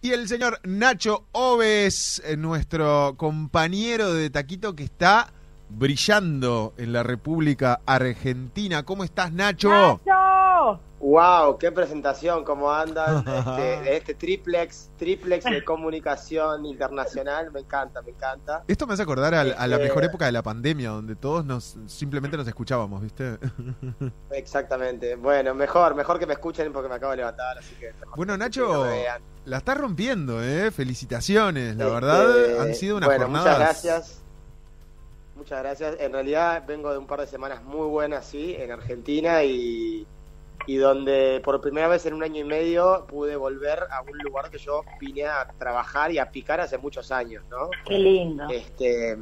Y el señor Nacho Oves, eh, nuestro compañero de Taquito que está brillando en la República Argentina. ¿Cómo estás, Nacho? ¡Nacho! Wow, qué presentación, cómo andan este, este triplex, triplex de comunicación internacional, me encanta, me encanta. Esto me hace acordar a, a la Este- mejor época de la pandemia, donde todos nos simplemente nos escuchábamos, ¿viste? Exactamente. Bueno, mejor, mejor que me escuchen porque me acabo de levantar, así que mejor Bueno, que Nacho, vean. La estás rompiendo, ¿eh? Felicitaciones, la Este, verdad, han sido unas bueno, jornadas. muchas gracias. Muchas gracias. En realidad vengo de un par de semanas muy buenas, sí, en Argentina y, y donde por primera vez en un año y medio pude volver a un lugar que yo vine a trabajar y a picar hace muchos años, ¿no? Qué lindo. Este,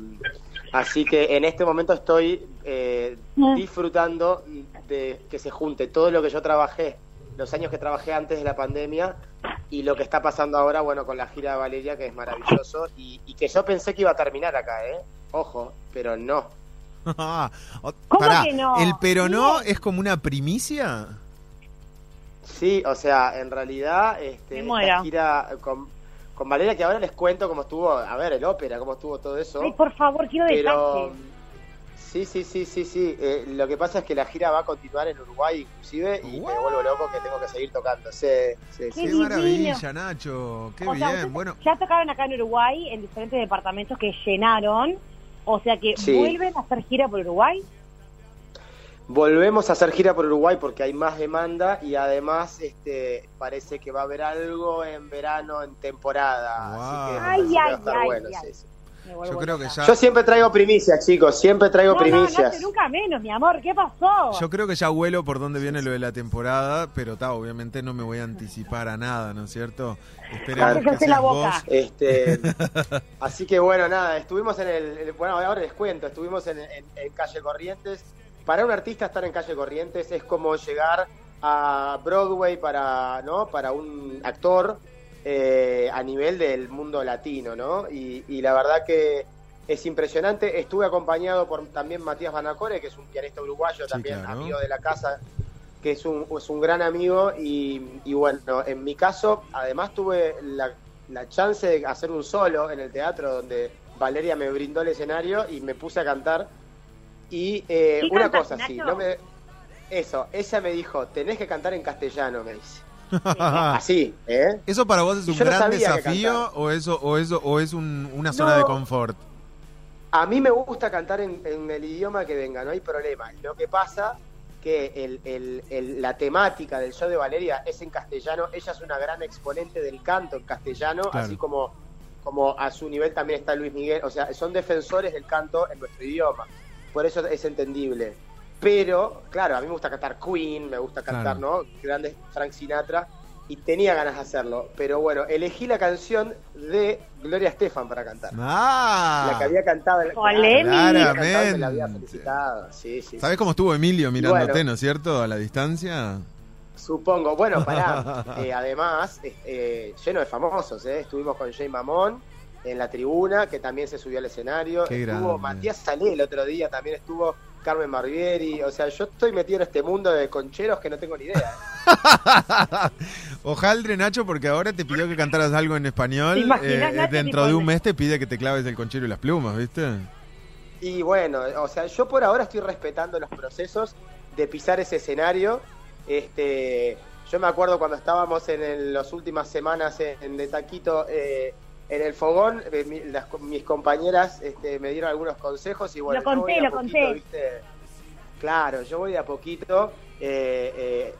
así que en este momento estoy eh, Mm. disfrutando de que se junte todo lo que yo trabajé, los años que trabajé antes de la pandemia y lo que está pasando ahora, bueno, con la gira de Valeria, que es maravilloso y, y que yo pensé que iba a terminar acá, ¿eh? Ojo, pero no. ¿Cómo pará, que no? ¿El pero no es como una primicia? Sí, o sea, en realidad, este, muero. gira con, con Valeria, que ahora les cuento cómo estuvo, a ver, el ópera, cómo estuvo todo eso. Ay, por favor, quiero Pero detalles. Sí, sí, sí, sí, sí. Eh, lo que pasa es que la gira va a continuar en Uruguay inclusive y me vuelvo loco que tengo que seguir tocando. Sí, sí, Qué sí. Qué divino. maravilla, Nacho. Qué O bien. Bueno, ya tocaron acá en Uruguay en diferentes departamentos que llenaron. O sea que Sí. vuelven a hacer gira por Uruguay. Volvemos a hacer gira por Uruguay porque hay más demanda y además este parece que va a haber algo en verano en temporada. Así que Ay, que va a ay, estar ay, bueno, ay. sí, sí. Yo creo que ya. Yo siempre traigo primicias, chicos, siempre traigo No, no, primicias. Nunca menos, mi amor. ¿Qué pasó? Yo creo que ya vuelo por dónde viene lo de la temporada, pero ta, obviamente no me voy a anticipar a nada, ¿no es cierto? Esperemos Claro. que la boca. vos. Este, así que bueno, nada, estuvimos en el, el- bueno, ahora les cuento, estuvimos en, en- en Calle Corrientes. Para un artista estar en Calle Corrientes es como llegar a Broadway para, ¿no? Para un actor eh, a nivel del mundo latino, ¿no? Y, y la verdad que es impresionante. Estuve acompañado por también Matías Banacore, que es un pianista uruguayo, Sí, también claro. amigo de la casa, que es un, es un gran amigo y, y bueno, en mi caso, además tuve la, la chance de hacer un solo en el teatro donde Valeria me brindó el escenario y me puse a cantar. Y eh, ¿Qué una cosa, sí, no me... Eso, ella me dijo, tenés que cantar en castellano, me dice. Así, ¿eh? ¿Eso para vos es un no gran desafío o eso o eso o es un- una zona No. de confort? A mí me gusta cantar en, en el idioma que venga, no hay problema. Lo que pasa que el- el- el- la temática del show de Valeria es en castellano. Ella es una gran exponente del canto en castellano, Claro. así como, como a su nivel también está Luis Miguel. O sea, son defensores del canto en nuestro idioma. Por eso es entendible. Pero, claro, a mí me gusta cantar Queen, me gusta cantar, Claro. ¿no? Grandes Frank Sinatra. Y tenía ganas de hacerlo. Pero bueno, elegí la canción de Gloria Estefan para cantar. Ah, La que había cantado en la la había felicitado. Sí, sí. ¿Sabés cómo estuvo Emilio mirándote, Bueno. no es cierto? A la distancia. Supongo. Bueno, pará. Eh, además, eh, eh, lleno de famosos, ¿eh? Estuvimos con Jay Mamón en la tribuna, que también se subió al escenario. Qué estuvo grande. Matías Salé el otro día, también estuvo Carmen Barbieri. O sea, yo estoy metido en este mundo de concheros que no tengo ni idea. Ojaldre, Nacho, porque ahora te pidió que cantaras algo en español. ¿Te imaginas, eh, Nacho, dentro de un mes te pide que te claves el conchero y las plumas, ¿viste? Y bueno, o sea, yo por ahora estoy respetando los procesos de pisar ese escenario. Este, yo me acuerdo cuando estábamos en el- las últimas semanas en, en de Taquito eh, en el fogón, eh, mi- las- mis compañeras este, me dieron algunos consejos y bueno, Lo conté, voy de a lo poquito, conté. ¿viste? Claro, yo voy de a poquito eh, eh,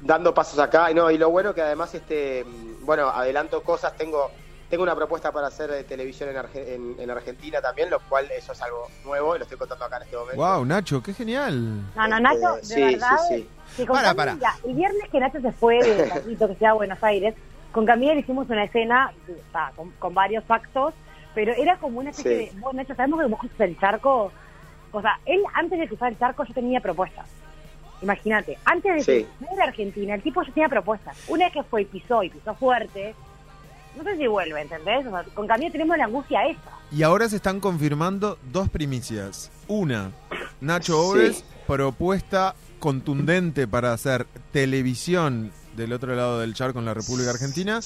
dando pasos acá, y no, y lo bueno que además este, bueno, adelanto cosas, tengo tengo una propuesta para hacer eh, televisión en, Arge- en- en Argentina también, lo cual eso es algo nuevo y lo estoy contando acá en este momento. Wow, Nacho, qué genial. No, no, Nacho, de Este, sí, verdad. sí, sí. que Para, para. El viernes que Nacho se fue de Taquito, que se va a Buenos Aires, con Camila le hicimos una escena ta, con, con varios actos, pero era como una especie Sí. de. Vos, Nacho, ¿sabemos que vos cruzas el charco? O sea, él antes de cruzar el charco yo tenía propuestas. Imagínate, antes de Sí. que fuera a Argentina, el tipo ya tenía propuestas. Una vez que fue y pisó y pisó fuerte, no sé si vuelve, ¿entendés? O sea, con Camila tenemos la angustia esa. Y ahora se están confirmando dos primicias. Una, Nacho Sí. Oves, propuesta contundente para hacer televisión del otro lado del charco en la República Argentina.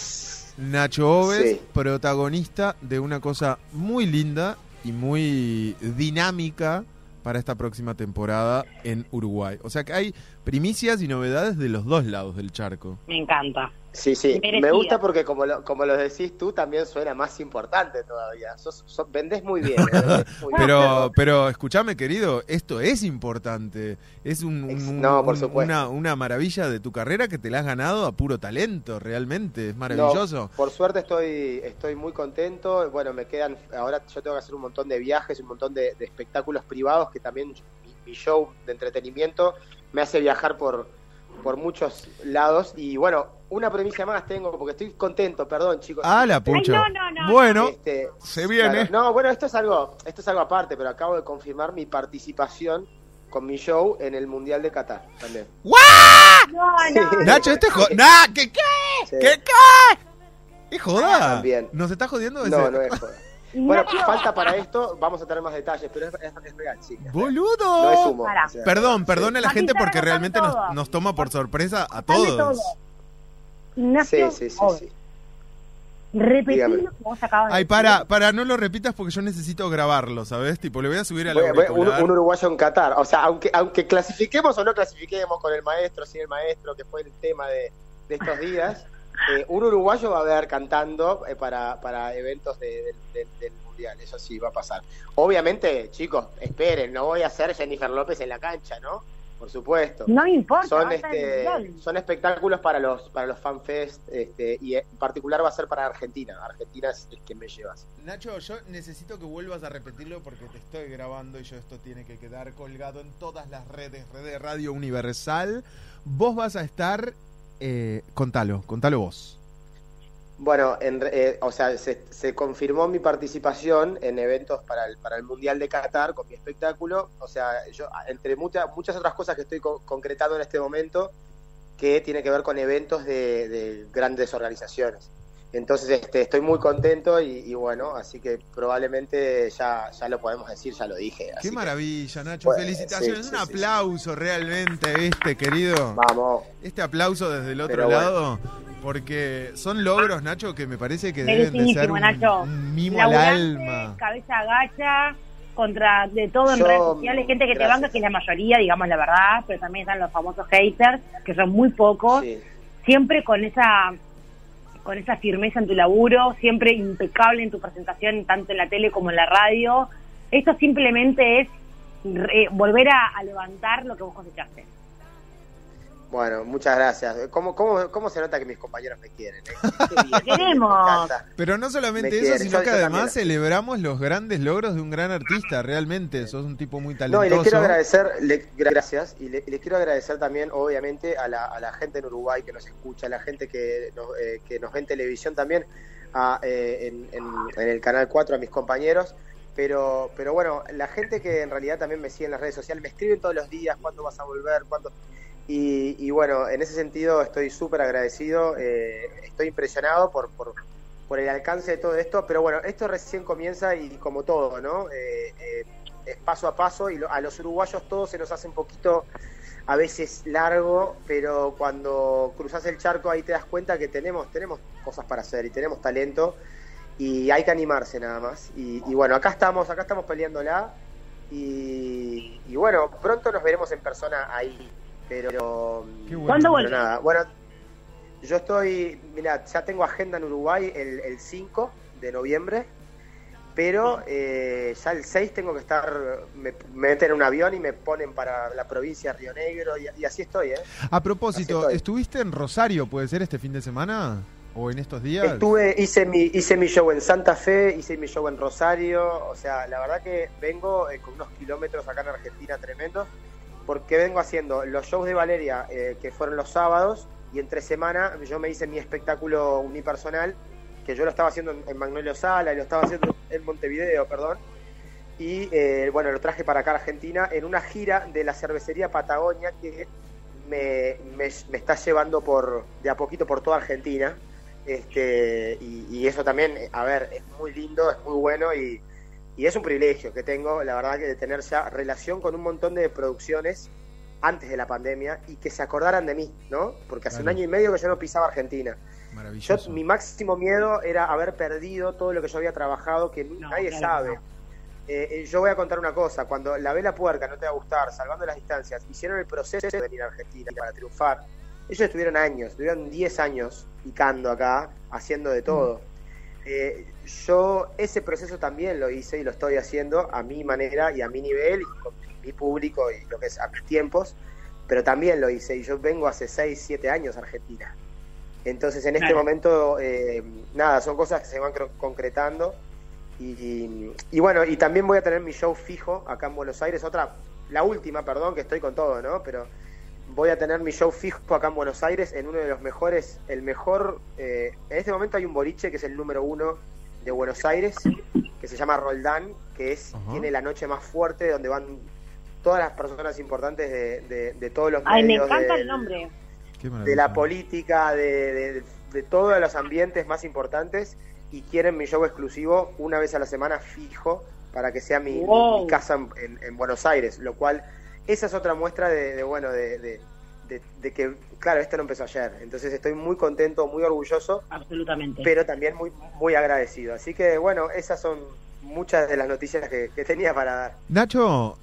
Nacho Oves, protagonista de una cosa muy linda y muy dinámica para esta próxima temporada en Uruguay. O sea que hay primicias y novedades de los dos lados del charco. Me encanta. Sí, sí, me gusta porque como lo, como lo decís tú, también suena más importante todavía. Sos, vendés muy bien. ¿eh? pero, pero escúchame, querido, esto es importante. Es un, una, una, maravilla de tu carrera que te la has ganado a puro talento, realmente. Es maravilloso. por suerte estoy, estoy muy contento. Bueno, me quedan, ahora yo tengo que hacer un montón de viajes, un montón de, espectáculos privados que también mi show de entretenimiento me hace viajar por por muchos lados. Y bueno, una premisa más tengo, porque estoy contento, perdón, chicos. Ah, la pucha. bueno, este, se viene. no, bueno, esto es algo, esto es algo aparte, pero acabo de confirmar mi participación con mi show en el Mundial de Qatar también. Nacho, este Nah, ¿qué qué? ¿Qué qué? ¿Es joda? También. ¿Nos está jodiendo? No, no es joda. Bueno, falta para esto, vamos a tener más detalles, pero es, es, real, sí. ¡Boludo! No es humo. Perdón, perdón a la gente porque realmente nos, toma por sorpresa a todos. Sí, sí, sí, sí. Repetir lo que vos acabas Ay, para, para, no lo repitas porque yo necesito grabarlo, ¿sabes? Tipo, le voy a subir a la un, un, uruguayo en Qatar. O sea, aunque, aunque clasifiquemos o no clasifiquemos con el maestro, sin el maestro, que fue el tema de, de estos días, eh, un uruguayo va a ver cantando eh, para, para eventos del mundial, eso sí va a pasar. Obviamente, chicos, esperen, no voy a ser Jennifer López en la cancha, ¿no? Por supuesto. No importa. Son, este, son espectáculos para los para los fanfest este, y en particular va a ser para Argentina. Argentina es el que me llevas. Nacho, yo necesito que vuelvas a repetirlo porque te estoy grabando y yo esto tiene que quedar colgado en todas las redes, red de Radio Universal. Vos vas a estar eh, contalo, contalo vos. Bueno, en, eh, o sea, se, confirmó mi participación en eventos para el, para el Mundial de Qatar con mi espectáculo. O sea, yo, entre muchas muchas otras cosas que estoy concretando en este momento, que tiene que ver con eventos de grandes organizaciones. Entonces este, estoy muy contento y, bueno, así que probablemente ya, ya lo podemos decir, ya lo dije. Qué maravilla, Nacho. Felicitaciones. Un aplauso realmente, ¿viste, querido? Vamos. Este aplauso desde el otro lado, porque son logros, Nacho, que me parece que deben de ser un, mimo al alma. Cabeza agacha contra de todo en redes sociales, gente que te banca, que es la mayoría, digamos la verdad, pero también están los famosos haters, que son muy pocos, siempre con esa con esa firmeza en tu laburo, siempre impecable en tu presentación, tanto en la tele como en la radio. Esto simplemente es volver a, levantar lo que vos cosechaste. Bueno, muchas gracias. ¿Cómo, cómo, cómo se nota que mis compañeros me quieren? Eh? Queremos. Pero no solamente eso, sino que además celebramos los grandes logros de un gran artista, realmente. Sos un tipo muy talentoso. No, y le quiero agradecer, gracias, y le, quiero agradecer también, obviamente, a la, a la, gente en Uruguay que nos escucha, a la gente que nos, eh, que nos ve en televisión también, a, eh, en, en, el Canal 4, a mis compañeros. Pero, pero bueno, la gente que en realidad también me sigue en las redes sociales, me escriben todos los días cuándo vas a volver, cuándo y, bueno, en ese sentido estoy súper agradecido, eh, estoy impresionado por, por, por, el alcance de todo esto, pero bueno, esto recién comienza y como todo, ¿no? Eh, eh, es paso a paso y a los uruguayos todo se nos hace un poquito a veces largo, pero cuando cruzas el charco ahí te das cuenta que tenemos, tenemos cosas para hacer y tenemos talento y hay que animarse nada más. Y, bueno, acá estamos, acá estamos peleándola y, y bueno, pronto nos veremos en persona ahí. Pero, ¿Cuándo vuelve? nada, bueno, yo estoy, mira, ya tengo agenda en Uruguay el, el 5 de noviembre, pero eh, ya el 6 tengo que estar, me, meten en un avión y me ponen para la provincia de Río Negro y, así estoy, ¿eh? A propósito, ¿estuviste en Rosario, puede ser, este fin de semana? ¿O en estos días? Estuve, hice mi, hice mi show en Santa Fe, hice mi show en Rosario, o sea, la verdad que vengo eh, con unos kilómetros acá en Argentina tremendos porque vengo haciendo los shows de Valeria, eh, que fueron los sábados, y entre semana yo me hice mi espectáculo unipersonal, que yo lo estaba haciendo en, Magnolio Sala y lo estaba haciendo en Montevideo, perdón. Y eh, bueno, lo traje para acá a Argentina en una gira de la cervecería Patagonia que me, me, está llevando por de a poquito por toda Argentina. Este, y, y eso también, a ver, es muy lindo, es muy bueno y, y es un privilegio que tengo, la verdad, que de tener ya relación con un montón de producciones antes de la pandemia y que se acordaran de mí, ¿no? Porque hace un año y medio que yo no pisaba Argentina. Maravilloso. Yo, mi máximo miedo era haber perdido todo lo que yo había trabajado, que nadie sabe. Eh, eh, yo voy a contar una cosa, cuando la vela puerca no te va a gustar, salvando las distancias, hicieron el proceso de venir a Argentina para triunfar. Ellos estuvieron años, estuvieron 10 años picando acá, haciendo de todo. Eh, yo ese proceso también lo hice y lo estoy haciendo a mi manera y a mi nivel y con mi público y lo que es a mis tiempos, pero también lo hice y yo vengo hace 6, 7 años a Argentina. Entonces en este momento, eh, nada, son cosas que se van concretando y, y, bueno, y también voy a tener mi show fijo acá en Buenos Aires, otra, la última, perdón, que estoy con todo, ¿no? Pero voy a tener mi show fijo acá en Buenos Aires en uno de los mejores, el mejor, eh, en este momento hay un boliche que es el número uno de Buenos Aires, que se llama Roldán, que es tiene la noche más fuerte donde van todas las personas importantes de, de, todos los Ay, me encanta el nombre. De la política, de, de, todos los ambientes más importantes y quieren mi show exclusivo una vez a la semana fijo para que sea mi, casa en, en Buenos Aires, lo cual esa es otra muestra de, bueno, de, de, que, claro, esto no empezó ayer. Entonces estoy muy contento, muy orgulloso. Absolutamente. Pero también muy, muy agradecido. Así que, bueno, esas son muchas de las noticias que, tenía para dar. Nacho,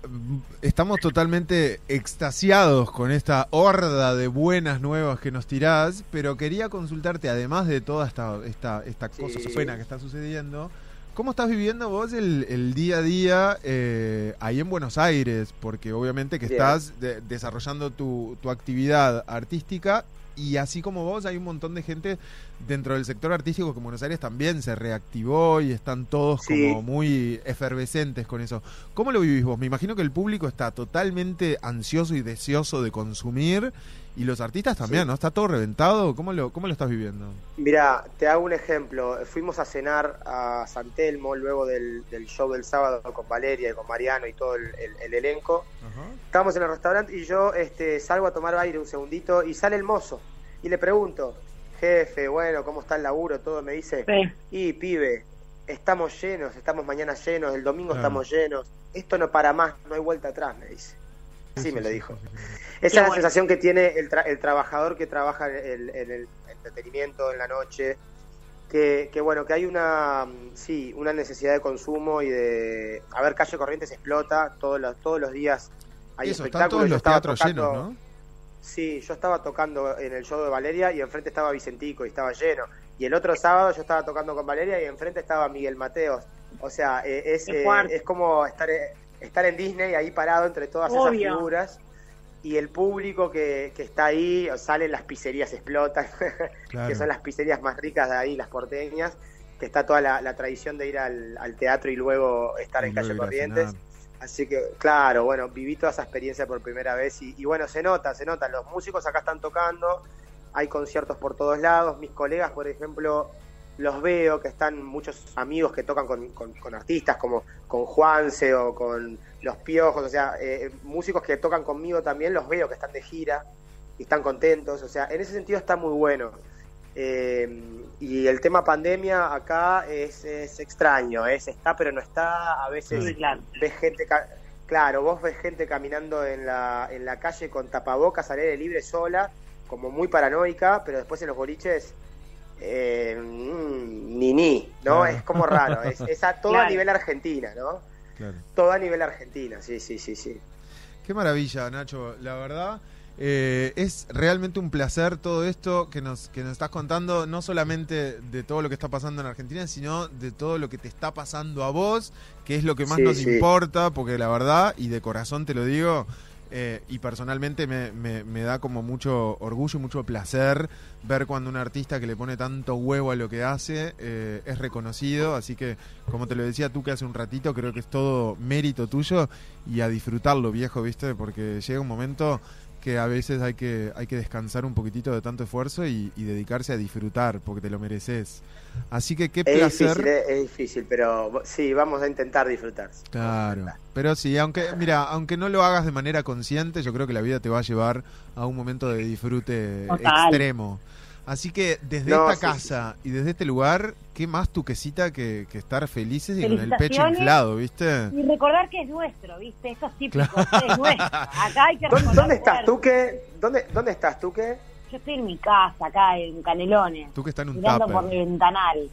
estamos totalmente extasiados con esta horda de buenas nuevas que nos tirás, pero quería consultarte, además de toda esta, esta, esta cosa buena que está sucediendo, ¿Cómo estás viviendo vos el, día a día eh, ahí en Buenos Aires? Porque obviamente que estás desarrollando tu, tu actividad artística y así como vos, hay un montón de gente dentro del sector artístico que en Buenos Aires también se reactivó y están todos como muy efervescentes con eso. ¿Cómo lo vivís vos? Me imagino que el público está totalmente ansioso y deseoso de consumir y los artistas también, ¿no? Está todo reventado. ¿Cómo lo, cómo lo estás viviendo? Mira, te hago un ejemplo. Fuimos a cenar a San Telmo luego del, show del sábado con Valeria y con Mariano y todo el, elenco. Estábamos en el restaurante y yo este, salgo a tomar aire un segundito y sale el mozo. Y le pregunto, jefe, bueno, ¿cómo está el laburo? Todo me dice, y pibe, estamos llenos, estamos mañana llenos, el domingo estamos llenos, esto no para más, no hay vuelta atrás, me dice. Así me lo dijo. Esa es la sensación que tiene el, el trabajador que trabaja en el, entretenimiento en la noche, que, que, bueno, que hay una, sí, una necesidad de consumo y de... A ver, Calle Corrientes explota, todos los, todos los días hay espectáculos. los teatros llenos, ¿no? Sí, yo estaba tocando en el show de Valeria y enfrente estaba Vicentico y estaba lleno. Y el otro sábado yo estaba tocando con Valeria y enfrente estaba Miguel Mateos. O sea, eh, es, eh, es como estar, eh, estar en Disney ahí parado entre todas esas figuras y el público que, que está ahí, salen las pizzerías explotan, que son las pizzerías más ricas de ahí, las porteñas, que está toda la, tradición de ir al, teatro y luego estar en calle Corrientes. Así que, claro, bueno, viví toda esa experiencia por primera vez y, bueno, se nota, se nota. Los músicos acá están tocando, hay conciertos por todos lados. Mis colegas, por ejemplo, los veo que están muchos amigos que tocan con, con, artistas como con Juanse o con Los Piojos, o sea, eh, músicos que tocan conmigo también los veo que están de gira y están contentos. O sea, en ese sentido está muy bueno. Eh, y el tema pandemia acá es, extraño, es está pero no está, a veces ves gente, claro, vos ves gente caminando en la, en la calle con tapabocas al aire libre sola, como muy paranoica, pero después en los boliches eh, mm, ¿no? Es como raro, es, a todo a nivel Argentina, ¿no? Todo a nivel Argentina, sí, sí, sí, sí. Qué maravilla, Nacho, la verdad. Eh, es realmente un placer todo esto que nos, que nos estás contando, no solamente de todo lo que está pasando en Argentina, sino de todo lo que te está pasando a vos, que es lo que más nos importa, porque la verdad, y de corazón te lo digo, eh, y personalmente me, me, da como mucho orgullo y mucho placer ver cuando un artista que le pone tanto huevo a lo que hace eh, es reconocido. Así que, como te lo decía tú que hace un ratito, creo que es todo mérito tuyo y a disfrutarlo, viejo, ¿viste? Porque llega un momento que a veces hay que, hay que descansar un poquitito de tanto esfuerzo y, dedicarse a disfrutar, porque te lo mereces. Así que qué placer. Difícil, es, difícil, pero sí, vamos a intentar disfrutar. Claro, pero sí, aunque, mira, aunque no lo hagas de manera consciente, yo creo que la vida te va a llevar a un momento de disfrute extremo. Así que desde esta casa y desde este lugar, ¿qué más tu quesita que, estar felices y con el pecho inflado, viste? Y recordar que es nuestro, viste, eso es típico, es nuestro. Acá hay que ¿Dónde, estás tú qué? ¿Dónde, ¿Dónde estás tú qué? Yo estoy en mi casa, acá en Canelones. Tú que estás en un mirando por mi ventanal.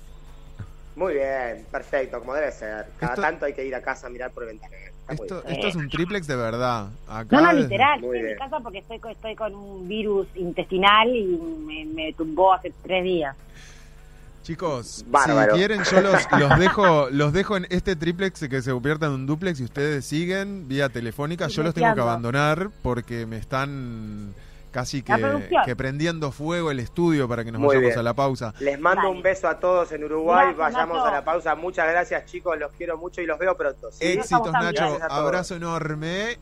Muy bien, perfecto, como debe ser. Cada tanto hay que ir a casa a mirar por el ventanal. Esto, esto, es un triplex de verdad. no, no, literal. Estoy en mi casa porque estoy, estoy con un virus intestinal y me, tumbó hace tres días. Chicos, si quieren yo los, los, dejo los dejo en este triplex que se convierta en un duplex y ustedes siguen vía telefónica. yo los tengo que abandonar porque me están casi que, prendiendo fuego el estudio para que nos vayamos a la pausa. Les mando un beso a todos en Uruguay, vayamos a, la pausa. Muchas gracias chicos, los quiero mucho y los veo pronto. Éxitos Nacho, abrazo enorme.